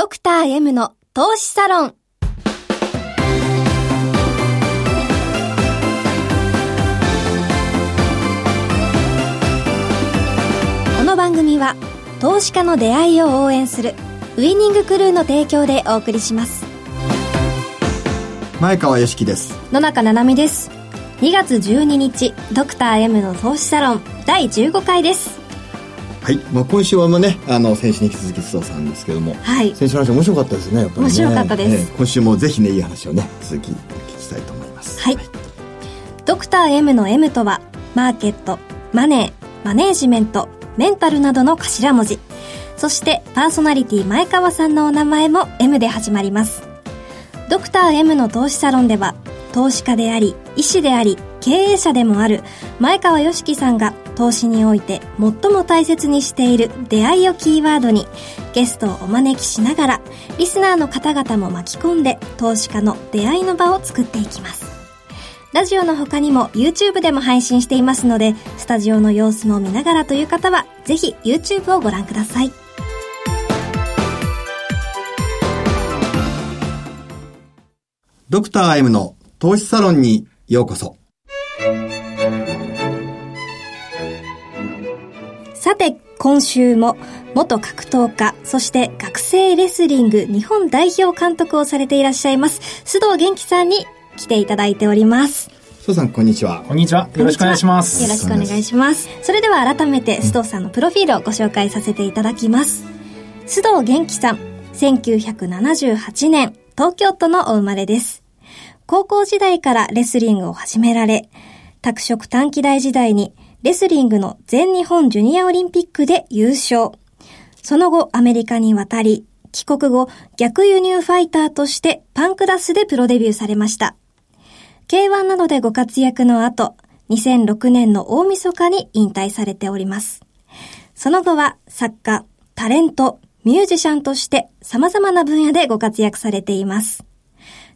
ドクター M の投資サロン。この番組は投資家の出会いを応援するウイニングクルーの提供でお送りします。前川良樹です。野中七海です。2月12日ドクター M の投資サロン第15回ですはい、まあ、今週はまあねあの先週に引き続き須藤さんですけども、はい。先週の話面白かったですねやっぱりね。面白かったです。ええ。今週もぜひねいい話をね続きお聞きしたいと思います。はい。ドクター M の M とは、マーケット、マネー、マネージメント、メンタルなどの頭文字。そして、パーソナリティ前川さんのお名前も M で始まります。ドクター M の投資サロンでは、投資家であり、医師であり、経営者でもある前川良樹さんが投資において最も大切にしている出会いをキーワードにゲストをお招きしながらリスナーの方々も巻き込んで投資家の出会いの場を作っていきます。ラジオの他にも YouTube でも配信していますので、スタジオの様子も見ながらという方は、ぜひ YouTube をご覧ください。ドクター M の投資サロンにようこそさて、今週も元格闘家、そして学生レスリング日本代表監督をされていらっしゃいます、須藤元気さんに来ていただいております。須藤さんこんにちはこんにちは。よろしくお願いします。よろしくお願いします。それでは改めて須藤さんのプロフィールをご紹介させていただきます。須藤元気さん、1978年、東京都のお生まれです。高校時代からレスリングを始められ、拓殖短期大時代にレスリングの全日本ジュニアオリンピックで優勝。その後アメリカに渡り、帰国後逆輸入ファイターとしてパンクラスでプロデビューされました。K1 などでご活躍の後、2006年の大晦日に引退されております。その後は作家、タレント、ミュージシャンとして様々な分野でご活躍されています。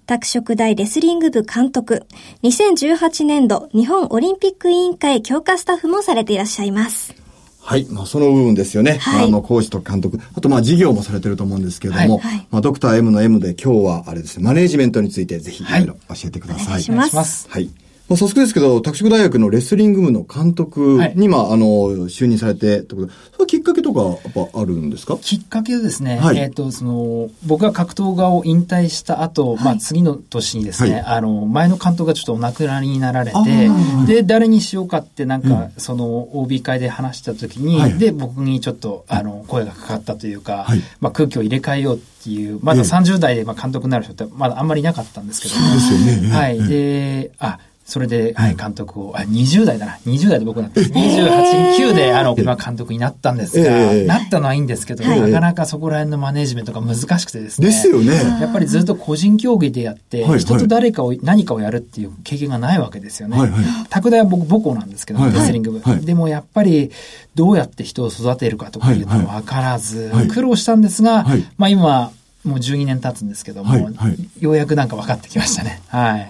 拓殖大レスリング部監督、2018年度日本オリンピック委員会強化スタッフもされていらっしゃいます。はい、まあ、その部分ですよね。はいあの、講師と監督。あと、まあ、事業もされてると思うんですけれども、はいはいまあ、ドクター M の M で今日は、あれですね、マネージメントについてぜひいろいろ教えてください。お願いしお願。いします。はい。まあ、早速ですけど、拓殖大学のレスリング部の監督に、まあ、あの、就任されて、ってことでそれきっかけとか、やっぱあるんですか？きっかけはですね、はい。えっ、と、その、僕が格闘家を引退した後、まあ次の年にですね、はいあの、前の監督がちょっとお亡くなりになられてで、誰にしようかってなんか、その、OB 会で話した時に、はい。で、僕にちょっと、あの、声がかかったというか、はい。まあ空気を入れ替えようっていう、まだええ。30代でまあ監督になる人ってまだあんまりいなかったんですけど。も、ですよね。はい。で、あ、それで、はい、監督を、あ、20代だな。20代で僕なって、28、9で、あの、今監督になったんですが、ええなったのはいいんですけど、はい。なかなかそこら辺のマネジメントが難しくてですね。ですよね。やっぱりずっと個人競技でやって、はい人と誰かを、何かをやるっていう経験がないわけですよね。はいはい。拓大は僕母校なんですけど、レスリング部、はい。でもやっぱり、どうやって人を育てるかとかいうのは分からず、はい苦労したんですが、はい。まあ今、もう12年経つんですけども、はいはい。ようやくなんか分かってきましたね。はい。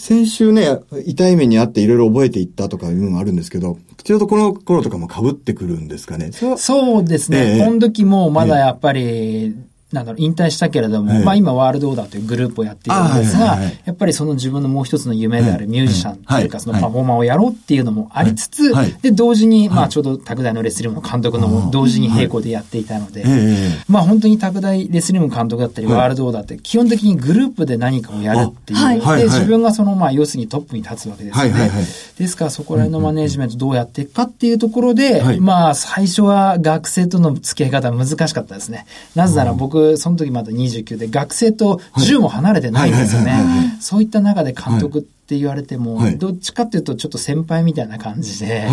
先週ね、痛い目にあっていろいろ覚えていったとかいうのがあるんですけど、ちょうどこの頃とかも被ってくるんですかね。そうですね。ええこの時もまだやっぱり、なんだろう、引退したけれども、ええまあ今ワールドオーダーというグループをやっているんですがあはいはいはい、やっぱりその自分のもう一つの夢であるミュージシャンというか、はい。そのパフォーマーをやろうっていうのもありつつはい。はい、で、同時に、まあちょうど拓大のレスリングの監督の同時に並行でやっていたのでえ、えまあ本当に拓大レスリング監督だったり、はい。ワールドオーダーって基本的にグループで何かをやるっていう。で、自分がそのまあ要するにトップに立つわけですよね。はいはいはい。ですからそこら辺のマネージメントどうやっていくかっていうところで、はい。まあ最初は学生との付き合い方は難しかったですね。なぜなら僕、その時まだ29で学生と10も離れてないんですよね。そういった中で監督って言われてもはい、どっちかっていうとちょっと先輩みたいな感じで。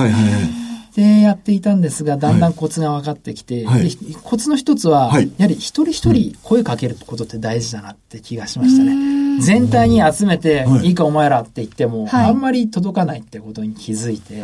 でやっていたんですが、だんだんコツが分かってきて、はい。でコツの一つは、はい。やはり一人一人声かけることって大事だなって気がしましたね。全体に集めて、はい。いいかお前らって言っても、はい。あんまり届かないってことに気づいて、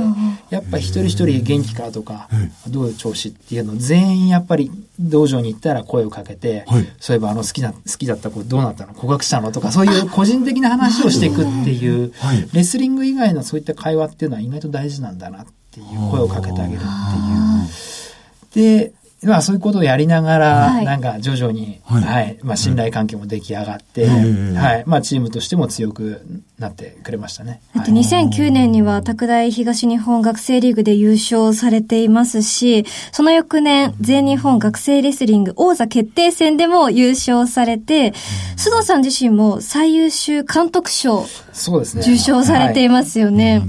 やっぱ一人一人元気かとか、どういう調子っていうのを全員やっぱり道場に行ったら声をかけて、はい。そういえばあの好きな、好きだった子どうなったの？告白したの？とか、そういう個人的な話をしていくっていう、はい。レスリング以外のそういった会話っていうのは意外と大事なんだなっていう声をかけてあげるっていう。で、まあそういうことをやりながら、はい。なんか徐々に、は、はい。いまあ信頼関係も出来上がって、うんはい、まあチームとしても強くなってくれましたね。あと2009年には拓大東日本学生リーグで優勝されていますし、その翌年、全日本学生レスリング王座決定戦でも優勝されて、須藤さん自身も最優秀監督賞そうですね。受賞されていまますよね。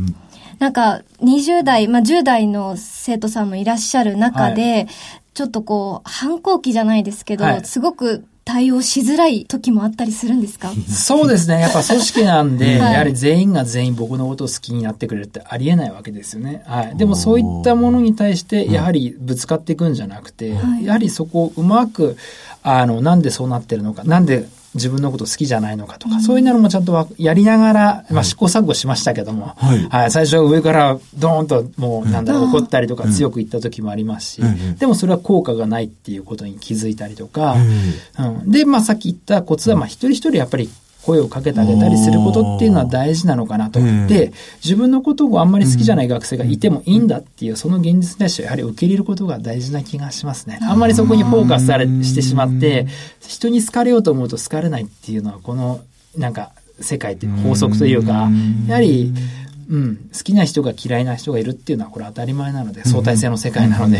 なんか、20代、まあ、10代の生徒さんもいらっしゃる中で、ちょっとこう、反抗期じゃないですけど、はいすごく対応しづらい時もあったりするんですか？そうですね。やっぱ組織なんで、はいやはり全員が全員僕のことを好きになってくれるってありえないわけですよね。はい。でもそういったものに対して、やはりぶつかっていくんじゃなくて、はいやはりそこをうまく、あの、なんでそうなってるのか、なんで自分のこと好きじゃないのかとか、そういうのもちゃんとわやりながら、まあ試行錯誤しましたけども、はい。はい。最初は上からドーンともうなんだろう、怒ったりとか強く言った時もありますし、うん。でもそれは効果がないっていうことに気づいたりとか、うん。うん、で、まあさっき言ったコツは、まあ一人一人やっぱり声をかけてあげたりすることっていうのは大事なのかなと。うんで、自分のことをあんまり好きじゃない学生がいてもいいんだっていう、その現実に対してやはり受け入れることが大事な気がしますね。あんまりそこにフォーカスされしてしまって、人に好かれようと思うと好かれないっていうのは、この、なんか、世界っていう法則というか、やはり、うん、好きな人が嫌いな人がいるっていうのはこれ当たり前なので、相対性の世界なので、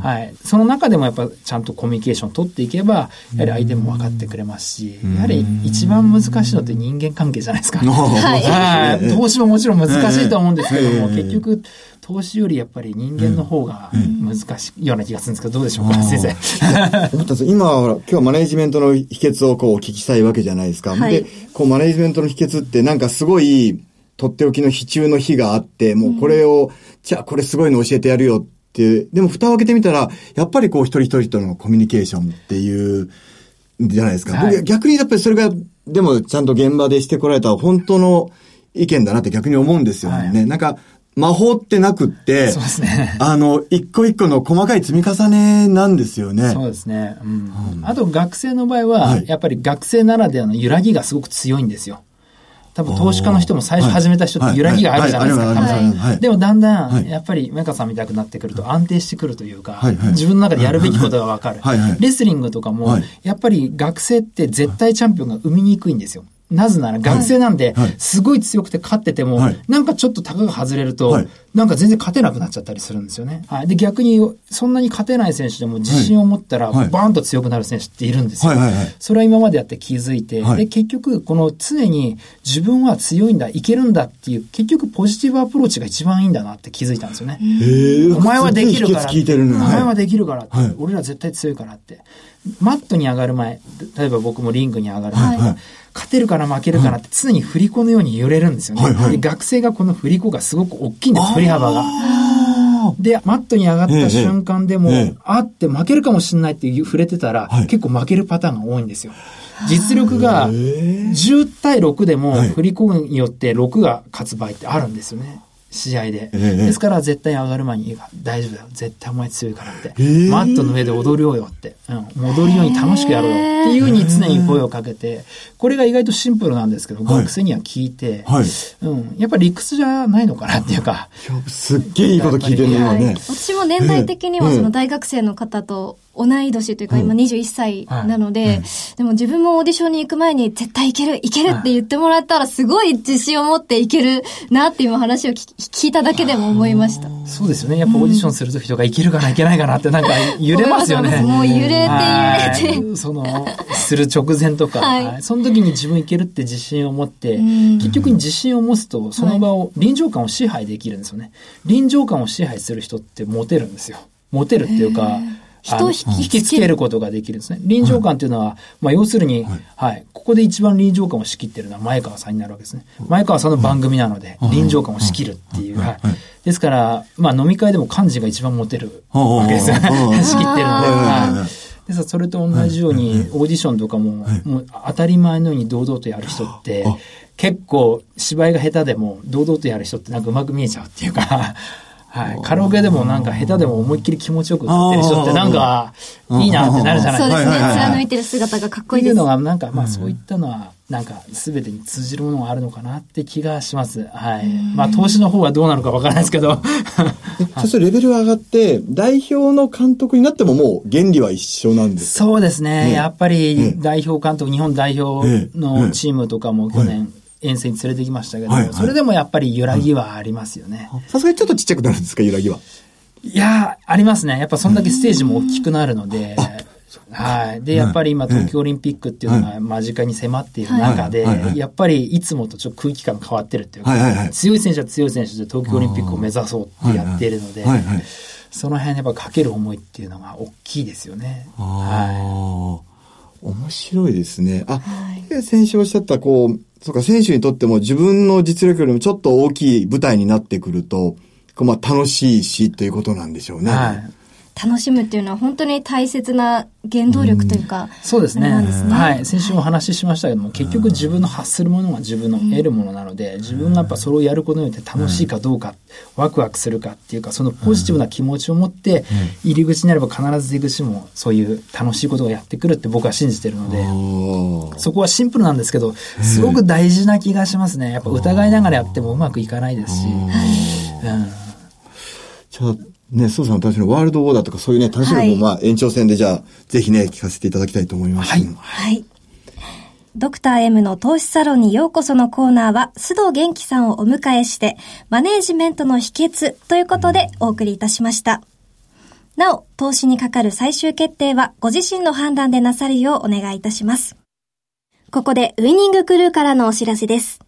はい。その中でもやっぱちゃんとコミュニケーションを取っていけば、やはり相手も分かってくれますし、やはり一番難しいのって人間関係じゃないですか。はいはい。投資ももちろん難しいと思うんですけども、ええ結局、投資よりやっぱり人間の方が難しいような気がするんですけど、どうでしょうか、先生。思ったんです今は、今日はマネジメントの秘訣をこうお聞きしたいわけじゃないですか。はいで、こうマネジメントの秘訣ってなんかすごい、とっておきの秘中の秘があって、もうこれを、じゃあこれすごいの教えてやるよっていう、でも蓋を開けてみたら、やっぱりこう一人一人とのコミュニケーションっていう、じゃないですか。はい僕逆にやっぱりそれが、でもちゃんと現場でしてこられた本当の意見だなって逆に思うんですよね。はいなんか、魔法ってなくって、そうですね。あの、一個一個の細かい積み重ねなんですよね。そうですね。うん。あと学生の場合は、はいやっぱり学生ならではの揺らぎがすごく強いんですよ。多分投資家の人も最初始めた人って揺らぎがあるじゃないですか。はい。でもだんだん、はい。やっぱりメカさんみたくなってくると安定してくるというか、自分の中でやるべきことがわかる。レスリングとかもはい、やっぱり学生って絶対チャンピオンが生みにくいんですよ。なぜなら学生なんではい、すごい強くて勝っててもはい、なんかちょっと高が外れるとはい、なんか全然勝てなくなっちゃったりするんですよね。はい。で、逆に、そんなに勝てない選手でも自信を持ったら、はい。バーンと強くなる選手っているんですよ。それは今までやって気づいて、はい。で、結局、この常に自分は強いんだ、いけるんだっていう、結局ポジティブアプローチが一番いいんだなって気づいたんですよね。お前はできるから。お前ははい。できるから俺ら絶対強いからって。マットに上がる前、例えば僕もリングに上がる前、勝てるから負けるからって常に振り子のように揺れるんですよね。はいはいで学生がこの振り子がすごく大きいんです、振り幅が。あで、マットに上がった瞬間でも、ええええあって負けるかもしれないっていう触れてたら、はい結構負けるパターンが多いんですよ。実力がへえ10対6でもはい振り子によって6が勝つ場合ってあるんですよね。試合で。ええですから絶対上がる前に大丈夫だよ。絶対お前強いからって。ええマットの上で踊るよよって。うん。戻るように楽しくやろうよっていうふうに常に声をかけて、これが意外とシンプルなんですけど、はい学生には聞いて、はい。うん。やっぱり理屈じゃないのかなっていうか、すっげえいいこと聞いてるね、今はいね。私も年代的にはうんその大学生の方と同い年というか今21歳なのうでん、でも自分もオーディションに行く前に絶対いける、いけるって言ってもらったらすごい自信を持っていけるなっていう話を聞聞いただけでも思いました。そうですよね。やっぱオーディションするときとかいけるかないけないかなってなんか揺れますよね。もう揺れて揺れて。はい。その、する直前とか、はい。はい。その時に自分いけるって自信を持ってうん、結局に自信を持つと、その場を、臨場感を支配できるんですよね。臨場感を支配する人ってモテるんですよ。モテるっていうか、あの人を引きつける。ことができるんですね。臨場感っていうのは、まあ要するに、はい、ここで一番臨場感を仕切ってるのは前川さんになるわけですね。前川さんの番組なので、臨場感を仕切るっていう。はい。ですから、まあ飲み会でも幹事が一番モテるわけですよ。仕切ってるので。はい。でさ、それと同じように、オーディションとかも、もう当たり前のように堂々とやる人ってあ、結構芝居が下手でも堂々とやる人ってなんかうまく見えちゃうっていうか、はい。カラオケでもなんか下手でも思いっきり気持ちよく歌ってる人ってなんかいいなってなるじゃないそうですね。はいはいはい貫いてる姿がかっこいいです。っていうのが、なんか、まあ、そういったのは、なんか全てに通じるものがあるのかなって気がします。はい。まあ投資の方はどうなのかわからないですけど。そしてレベルが上がって、代表の監督になってももう原理は一緒なんですか？そうですね。ねやっぱり代表監督、日本代表のチームとかも去年遠征に連れてきましたけど、はいはいそれでもやっぱり揺らぎはありますよね。さすがにちょっとちっちゃくなるんですか、揺らぎは？いやー、ありますね。やっぱそんだけステージも大きくなるので、はい。で、やっぱり今東京オリンピックっていうのが間近に迫っている中でやっぱりいつもとちょっと空気感が変わってるっていうか強い選手は強い選手で東京オリンピックを目指そうってやっているのでその辺やっぱかける思いっていうのが大きいですよね。あはあ、面白いですね。あ、で先週おっしゃった、こう、そうか、選手にとっても自分の実力よりもちょっと大きい舞台になってくると、まあ楽しいしということなんでしょう。ね。はい。楽しむっていうのは本当に大切な原動力というか、そうですね。ね。はい。先週もお話ししましたけども、結局自分の発するものが自分の得るものなので、自分がやっぱそれをやることによって楽しいかどうか、ワクワクするかっていうか、そのポジティブな気持ちを持って、入り口になれば必ず出口もそういう楽しいことがやってくるって僕は信じてるので、そこはシンプルなんですけど、すごく大事な気がしますね。やっぱ疑いながらやってもうまくいかないですし。うん。じゃあ、ね、そうさん私のワールドオーダーとかそういうね、楽しみもはいまあ延長戦でじゃあ、ぜひね、聞かせていただきたいと思います。はいはい。ドクター M の投資サロンにようこそのコーナーは、須藤元気さんをお迎えして、マネージメントの秘訣ということでお送りいたしました。なお、投資にかかる最終決定はご自身の判断でなさるようお願いいたします。ここでウイニングクルーからのお知らせです。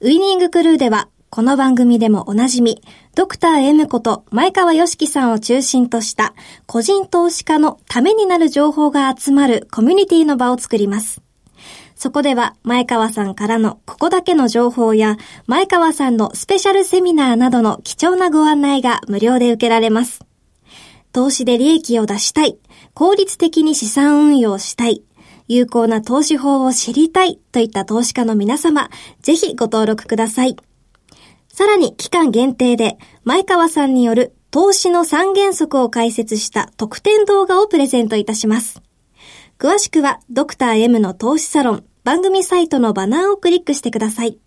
ウイニングクルーでは、この番組でもおなじみ、ドクター M こと前川良樹さんを中心とした個人投資家のためになる情報が集まるコミュニティの場を作ります。そこでは前川さんからのここだけの情報や前川さんのスペシャルセミナーなどの貴重なご案内が無料で受けられます。投資で利益を出したい、効率的に資産運用したい、有効な投資法を知りたいといった投資家の皆様、ぜひご登録ください。さらに期間限定で前川さんによる投資の三原則を解説した特典動画をプレゼントいたします。詳しくはドクター M の投資サロン番組サイトのバナーをクリックしてください。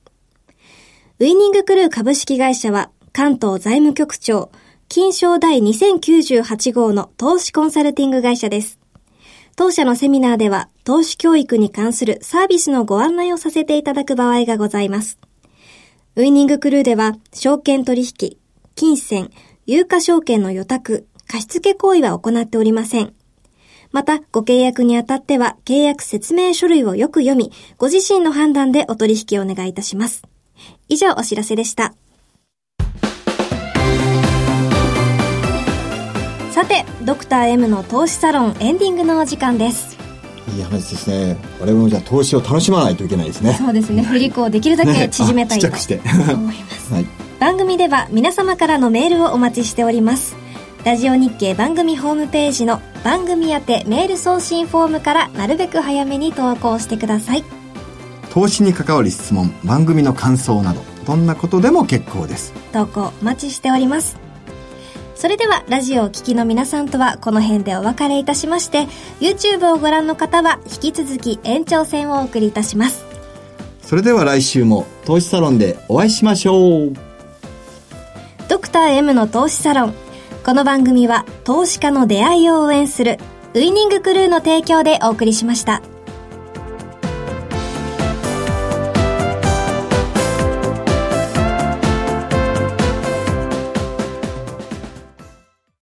ウイニングクルー株式会社は関東財務局長金賞第2098号の投資コンサルティング会社です。当社のセミナーでは投資教育に関するサービスのご案内をさせていただく場合がございます。ウイニングクルーでは、証券取引、金銭、有価証券の予託、貸付行為は行っておりません。また、ご契約にあたっては、契約説明書類をよく読み、ご自身の判断でお取引をお願いいたします。以上、お知らせでした。さて、ドクター M の投資サロンエンディングのお時間です。いい話ですね。我々もじゃあ投資を楽しまないといけないですね。そうですね、振り子をできるだけ縮めたいと思しています。はい。番組では皆様からのメールをお待ちしております。ラジオ日経番組ホームページの番組宛てメール送信フォームからなるべく早めに投稿してください。投資に関わる質問、番組の感想など、どんなことでも結構です。投稿お待ちしております。それではラジオをお聞きの皆さんとはこの辺でお別れいたしまして、YouTube をご覧の方は引き続き延長戦をお送りいたします。それでは来週も投資サロンでお会いしましょう。ドクター M の投資サロン。この番組は投資家の出会いを応援するウイニングクルーの提供でお送りしました。